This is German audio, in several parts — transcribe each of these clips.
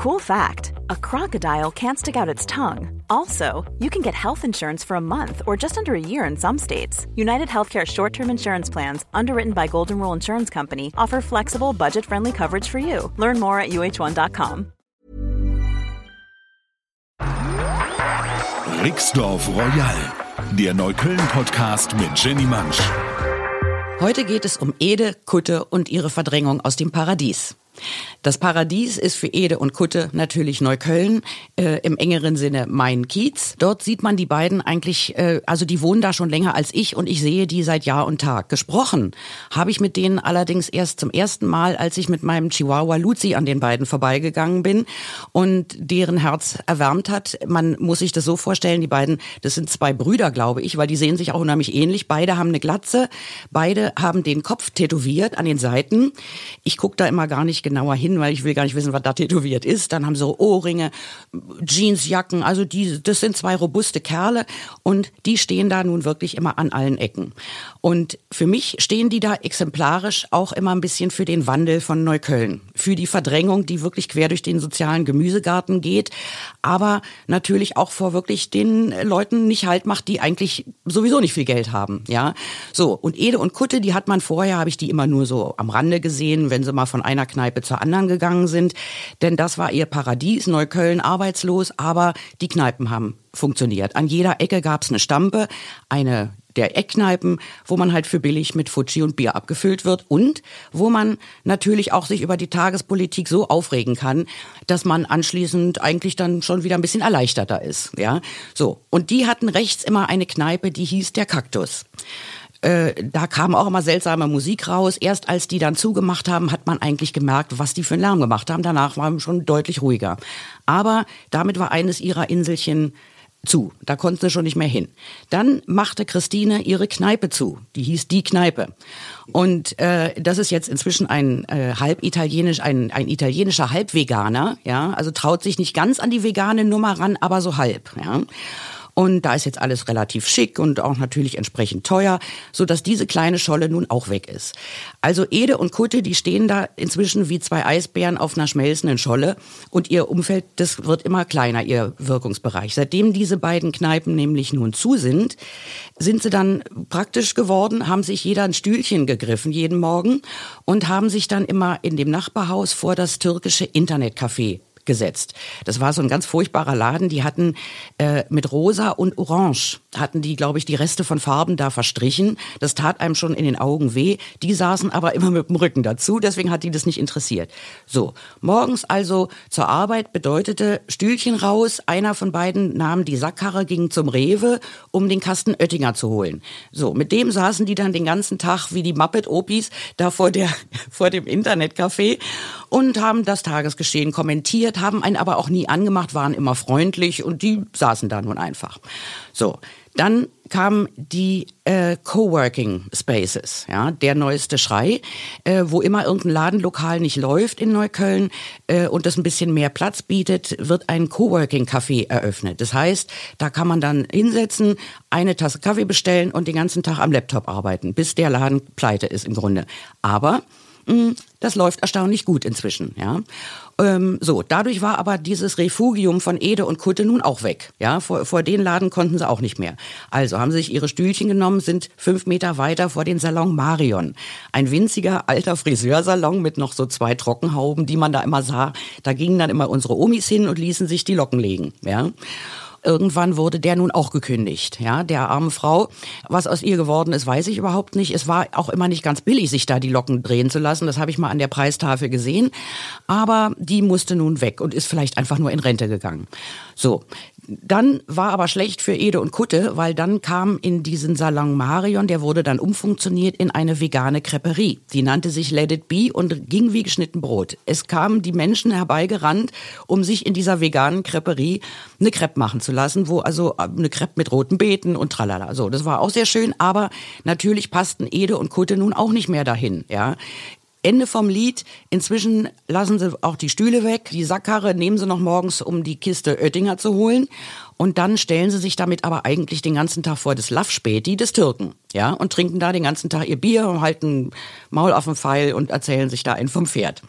Cool fact a crocodile can't stick out its tongue. Also, you can get health insurance for a month or just under a year in some states. United Healthcare short term insurance plans, underwritten by Golden Rule Insurance Company, offer flexible, budget friendly coverage for you. Learn more at uh1.com. Rixdorf Royal, der Neukölln-Podcast mit Jenny Mansch. Heute geht es um Ede, Kutte und ihre Verdrängung aus dem Paradies. Das Paradies ist für Ede und Kutte natürlich Neukölln, äh, im engeren Sinne mein Kiez. Dort sieht man die beiden eigentlich, äh, also die wohnen da schon länger als ich und ich sehe die seit Jahr und Tag. Gesprochen habe ich mit denen allerdings erst zum ersten Mal, als ich mit meinem Chihuahua Luzi an den beiden vorbeigegangen bin und deren Herz erwärmt hat. Man muss sich das so vorstellen, die beiden, das sind zwei Brüder, glaube ich, weil die sehen sich auch unheimlich ähnlich. Beide haben eine Glatze, beide haben den Kopf tätowiert an den Seiten. Ich gucke da immer gar nicht genauer hin, weil ich will gar nicht wissen, was da tätowiert ist. Dann haben sie Ohrringe, Jeansjacken, also die, das sind zwei robuste Kerle und die stehen da nun wirklich immer an allen Ecken. Und für mich stehen die da exemplarisch auch immer ein bisschen für den Wandel von Neukölln, für die Verdrängung, die wirklich quer durch den sozialen Gemüsegarten geht, aber natürlich auch vor wirklich den Leuten nicht halt macht, die eigentlich sowieso nicht viel Geld haben, ja. So. Und Ede und Kutte, die hat man vorher, habe ich die immer nur so am Rande gesehen, wenn sie mal von einer Kneipe zur anderen gegangen sind, denn das war ihr Paradies, Neukölln arbeitslos, aber die Kneipen haben funktioniert. An jeder Ecke gab es eine Stampe, eine der Eckkneipen, wo man halt für billig mit Fuji und Bier abgefüllt wird und wo man natürlich auch sich über die Tagespolitik so aufregen kann, dass man anschließend eigentlich dann schon wieder ein bisschen erleichterter ist, ja. So. Und die hatten rechts immer eine Kneipe, die hieß der Kaktus. Äh, da kam auch immer seltsame Musik raus. Erst als die dann zugemacht haben, hat man eigentlich gemerkt, was die für einen Lärm gemacht haben. Danach war man schon deutlich ruhiger. Aber damit war eines ihrer Inselchen zu. Da konnten sie schon nicht mehr hin. Dann machte Christine ihre Kneipe zu. Die hieß Die Kneipe. Und äh, das ist jetzt inzwischen ein äh, halb italienisch, ein, ein italienischer Halbveganer. Ja, also traut sich nicht ganz an die vegane Nummer ran, aber so halb. Ja. Und da ist jetzt alles relativ schick und auch natürlich entsprechend teuer, so dass diese kleine Scholle nun auch weg ist. Also Ede und Kutte, die stehen da inzwischen wie zwei Eisbären auf einer schmelzenden Scholle und ihr Umfeld, das wird immer kleiner, ihr Wirkungsbereich. Seitdem diese beiden Kneipen nämlich nun zu sind, sind sie dann praktisch geworden, haben sich jeder ein Stühlchen gegriffen jeden Morgen und haben sich dann immer in dem Nachbarhaus vor das türkische Internetcafé gesetzt. Das war so ein ganz furchtbarer Laden. Die hatten äh, mit Rosa und Orange hatten die, glaube ich, die Reste von Farben da verstrichen. Das tat einem schon in den Augen weh. Die saßen aber immer mit dem Rücken dazu, deswegen hat die das nicht interessiert. So, morgens also zur Arbeit bedeutete Stühlchen raus. Einer von beiden nahm die Sackkarre, ging zum Rewe, um den Kasten Oettinger zu holen. So, mit dem saßen die dann den ganzen Tag wie die Muppet-Opis da vor der vor dem Internetcafé und haben das Tagesgeschehen kommentiert, haben einen aber auch nie angemacht, waren immer freundlich und die saßen da nun einfach. So, dann kamen die äh, Coworking Spaces, ja, der neueste Schrei, äh, wo immer irgendein Ladenlokal nicht läuft in Neukölln äh, und das ein bisschen mehr Platz bietet, wird ein Coworking Café eröffnet. Das heißt, da kann man dann hinsetzen, eine Tasse Kaffee bestellen und den ganzen Tag am Laptop arbeiten, bis der Laden pleite ist im Grunde. Aber das läuft erstaunlich gut inzwischen, ja. Ähm, so, dadurch war aber dieses Refugium von Ede und Kutte nun auch weg, ja. Vor, vor den Laden konnten sie auch nicht mehr. Also haben sie sich ihre Stühlchen genommen, sind fünf Meter weiter vor den Salon Marion. Ein winziger alter Friseursalon mit noch so zwei Trockenhauben, die man da immer sah. Da gingen dann immer unsere Omis hin und ließen sich die Locken legen, ja. Irgendwann wurde der nun auch gekündigt, ja, der arme Frau. Was aus ihr geworden ist, weiß ich überhaupt nicht. Es war auch immer nicht ganz billig, sich da die Locken drehen zu lassen. Das habe ich mal an der Preistafel gesehen. Aber die musste nun weg und ist vielleicht einfach nur in Rente gegangen. So, dann war aber schlecht für Ede und Kutte, weil dann kam in diesen Salon Marion, der wurde dann umfunktioniert in eine vegane Creperie. Die nannte sich Let It Be und ging wie geschnitten Brot. Es kamen die Menschen herbeigerannt, um sich in dieser veganen Creperie eine Crepe machen zu lassen, wo also äh, eine Crepe mit roten Beeten und tralala. So, das war auch sehr schön, aber natürlich passten Ede und Kutte nun auch nicht mehr dahin, ja. Ende vom Lied. Inzwischen lassen sie auch die Stühle weg. Die Sackkarre nehmen sie noch morgens, um die Kiste Oettinger zu holen. und dann stellen sie sich damit aber eigentlich den ganzen Tag vor das Laffspäti des Türken, ja, und trinken da den ganzen Tag ihr Bier und halten Maul auf den Pfeil und erzählen sich da einen vom Pferd.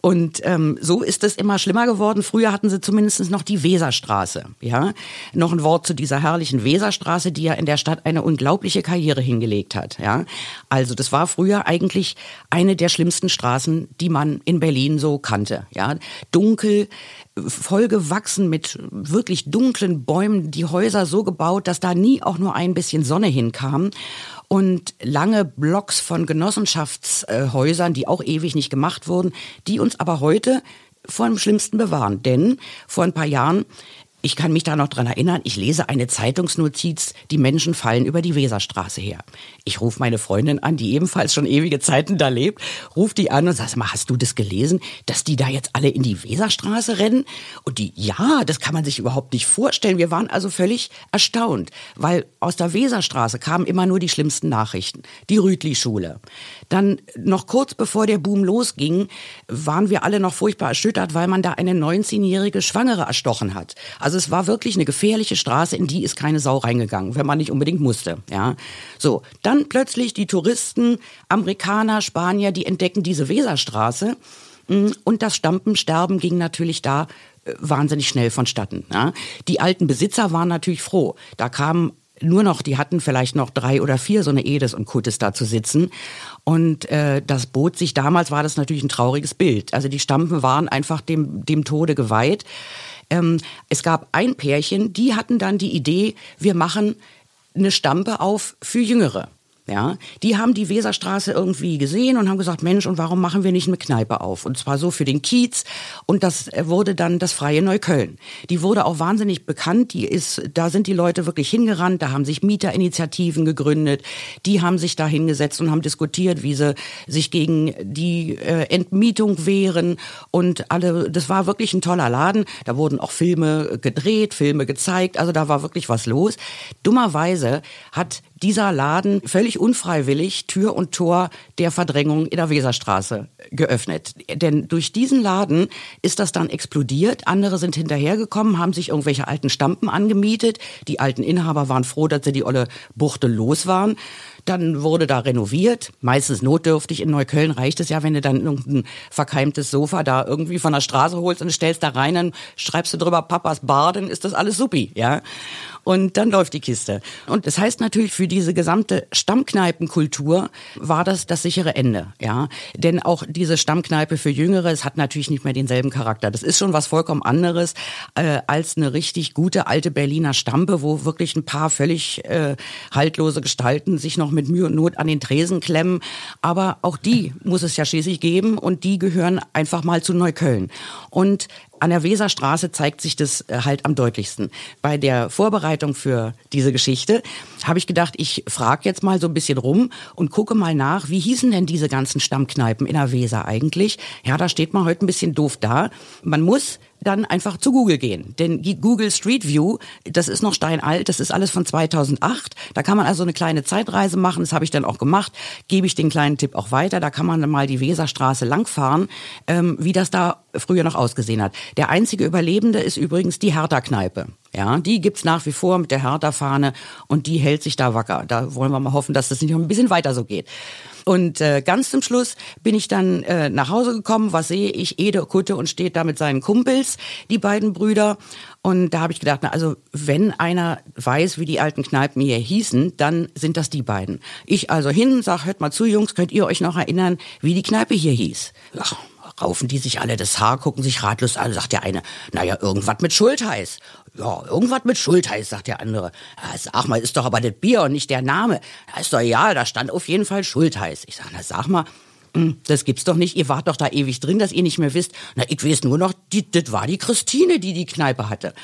Und ähm, so ist es immer schlimmer geworden. Früher hatten sie zumindest noch die Weserstraße, ja. Noch ein Wort zu dieser herrlichen Weserstraße, die ja in der Stadt eine unglaubliche Karriere hingelegt hat, ja. Also das war früher eigentlich eine der schlimmsten Straßen, die man in Berlin so kannte, ja. Dunkel, vollgewachsen mit wirklich dunklen Bäumen, die Häuser so gebaut, dass da nie auch nur ein bisschen Sonne hinkam und lange Blocks von Genossenschaftshäusern, die auch ewig nicht gemacht wurden, die uns aber heute vor dem Schlimmsten bewahren. Denn vor ein paar Jahren ich kann mich da noch dran erinnern, ich lese eine Zeitungsnotiz, die Menschen fallen über die Weserstraße her. Ich rufe meine Freundin an, die ebenfalls schon ewige Zeiten da lebt, rufe die an und sage mal, hast du das gelesen, dass die da jetzt alle in die Weserstraße rennen? Und die, ja, das kann man sich überhaupt nicht vorstellen. Wir waren also völlig erstaunt, weil aus der Weserstraße kamen immer nur die schlimmsten Nachrichten. Die Rütli-Schule. Dann noch kurz bevor der Boom losging, waren wir alle noch furchtbar erschüttert, weil man da eine 19-jährige Schwangere erstochen hat. Also also es war wirklich eine gefährliche Straße, in die ist keine Sau reingegangen, wenn man nicht unbedingt musste. Ja, so dann plötzlich die Touristen, Amerikaner, Spanier, die entdecken diese Weserstraße mm, und das Stampen, Sterben ging natürlich da äh, wahnsinnig schnell vonstatten. Ja. Die alten Besitzer waren natürlich froh. Da kamen nur noch, die hatten vielleicht noch drei oder vier so eine Edes und Kuttes da zu sitzen. Und äh, das bot sich damals, war das natürlich ein trauriges Bild. Also die Stampen waren einfach dem, dem Tode geweiht. Ähm, es gab ein Pärchen, die hatten dann die Idee, wir machen eine Stampe auf für Jüngere. Ja, die haben die Weserstraße irgendwie gesehen und haben gesagt, Mensch, und warum machen wir nicht eine Kneipe auf? Und zwar so für den Kiez. Und das wurde dann das Freie Neukölln. Die wurde auch wahnsinnig bekannt. Die ist, da sind die Leute wirklich hingerannt. Da haben sich Mieterinitiativen gegründet. Die haben sich da hingesetzt und haben diskutiert, wie sie sich gegen die äh, Entmietung wehren. Und alle, das war wirklich ein toller Laden. Da wurden auch Filme gedreht, Filme gezeigt. Also da war wirklich was los. Dummerweise hat dieser Laden völlig unfreiwillig Tür und Tor der Verdrängung in der Weserstraße geöffnet. Denn durch diesen Laden ist das dann explodiert. Andere sind hinterhergekommen, haben sich irgendwelche alten Stampen angemietet. Die alten Inhaber waren froh, dass sie die olle Buchte los waren. Dann wurde da renoviert, meistens notdürftig. In Neukölln reicht es ja, wenn du dann irgendein verkeimtes Sofa da irgendwie von der Straße holst und stellst da rein, dann schreibst du drüber Papas Bar, dann ist das alles supi, ja. Und dann läuft die Kiste. Und das heißt natürlich für diese gesamte Stammkneipenkultur war das das sichere Ende, ja. Denn auch diese Stammkneipe für Jüngere, es hat natürlich nicht mehr denselben Charakter. Das ist schon was vollkommen anderes äh, als eine richtig gute alte Berliner Stampe, wo wirklich ein paar völlig äh, haltlose Gestalten sich noch mit Mühe und Not an den Tresen klemmen. Aber auch die muss es ja schließlich geben und die gehören einfach mal zu Neukölln. Und an der Weserstraße zeigt sich das äh, halt am deutlichsten. Bei der Vorbereitung für diese Geschichte habe ich gedacht, ich frage jetzt mal so ein bisschen rum und gucke mal nach, wie hießen denn diese ganzen Stammkneipen in der Weser eigentlich? Ja, da steht man heute ein bisschen doof da. Man muss dann einfach zu Google gehen. Denn Google Street View, das ist noch steinalt, das ist alles von 2008. Da kann man also eine kleine Zeitreise machen, das habe ich dann auch gemacht, gebe ich den kleinen Tipp auch weiter. Da kann man dann mal die Weserstraße langfahren, ähm, wie das da früher noch ausgesehen hat. Der einzige Überlebende ist übrigens die Hertha-Kneipe. Ja, die gibt's nach wie vor mit der Hertha-Fahne und die hält sich da wacker. Da wollen wir mal hoffen, dass das nicht noch ein bisschen weiter so geht. Und äh, ganz zum Schluss bin ich dann äh, nach Hause gekommen. Was sehe ich? Ede Kutte und steht da mit seinen Kumpels, die beiden Brüder. Und da habe ich gedacht, na, also wenn einer weiß, wie die alten Kneipen hier hießen, dann sind das die beiden. Ich also hin, sag, hört mal zu, Jungs, könnt ihr euch noch erinnern, wie die Kneipe hier hieß? Ach, raufen die sich alle das Haar, gucken sich ratlos an, sagt der eine, naja, irgendwas mit Schultheiß. Ja, irgendwas mit Schultheiß, sagt der andere. Sag mal, ist doch aber das Bier und nicht der Name. Ist doch ja, da stand auf jeden Fall Schultheiß. Ich sag, na sag mal, hm, das gibt's doch nicht. Ihr wart doch da ewig drin, dass ihr nicht mehr wisst. Na, ich weiß nur noch, das war die Christine, die die Kneipe hatte.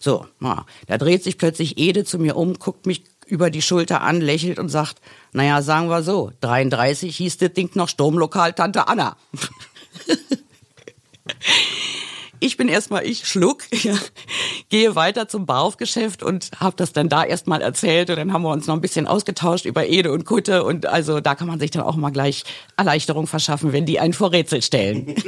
So, na, da dreht sich plötzlich Ede zu mir um, guckt mich über die Schulter an, lächelt und sagt, naja, sagen wir so, 33 hieß das Ding noch Sturmlokal Tante Anna. ich bin erstmal ich, schluck, ja, gehe weiter zum Bauchgeschäft und habe das dann da erstmal erzählt und dann haben wir uns noch ein bisschen ausgetauscht über Ede und Kutte und also da kann man sich dann auch mal gleich Erleichterung verschaffen, wenn die einen vor Rätsel stellen.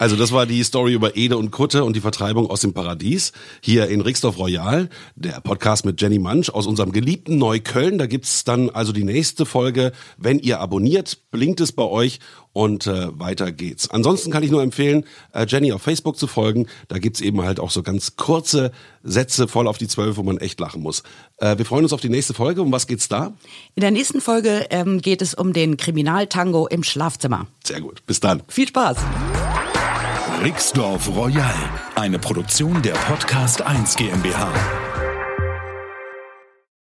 Also das war die Story über Ede und Kutte und die Vertreibung aus dem Paradies hier in Rixdorf Royal, der Podcast mit Jenny Mansch aus unserem geliebten Neukölln. Da gibt's dann also die nächste Folge. Wenn ihr abonniert, blinkt es bei euch und äh, weiter geht's. Ansonsten kann ich nur empfehlen, äh, Jenny auf Facebook zu folgen. Da gibt's eben halt auch so ganz kurze Sätze voll auf die Zwölf, wo man echt lachen muss. Äh, wir freuen uns auf die nächste Folge. Um was geht's da? In der nächsten Folge ähm, geht es um den Kriminaltango im Schlafzimmer. Sehr gut. Bis dann. Viel Spaß. Rixdorf Royal, eine Produktion der Podcast 1 GmbH.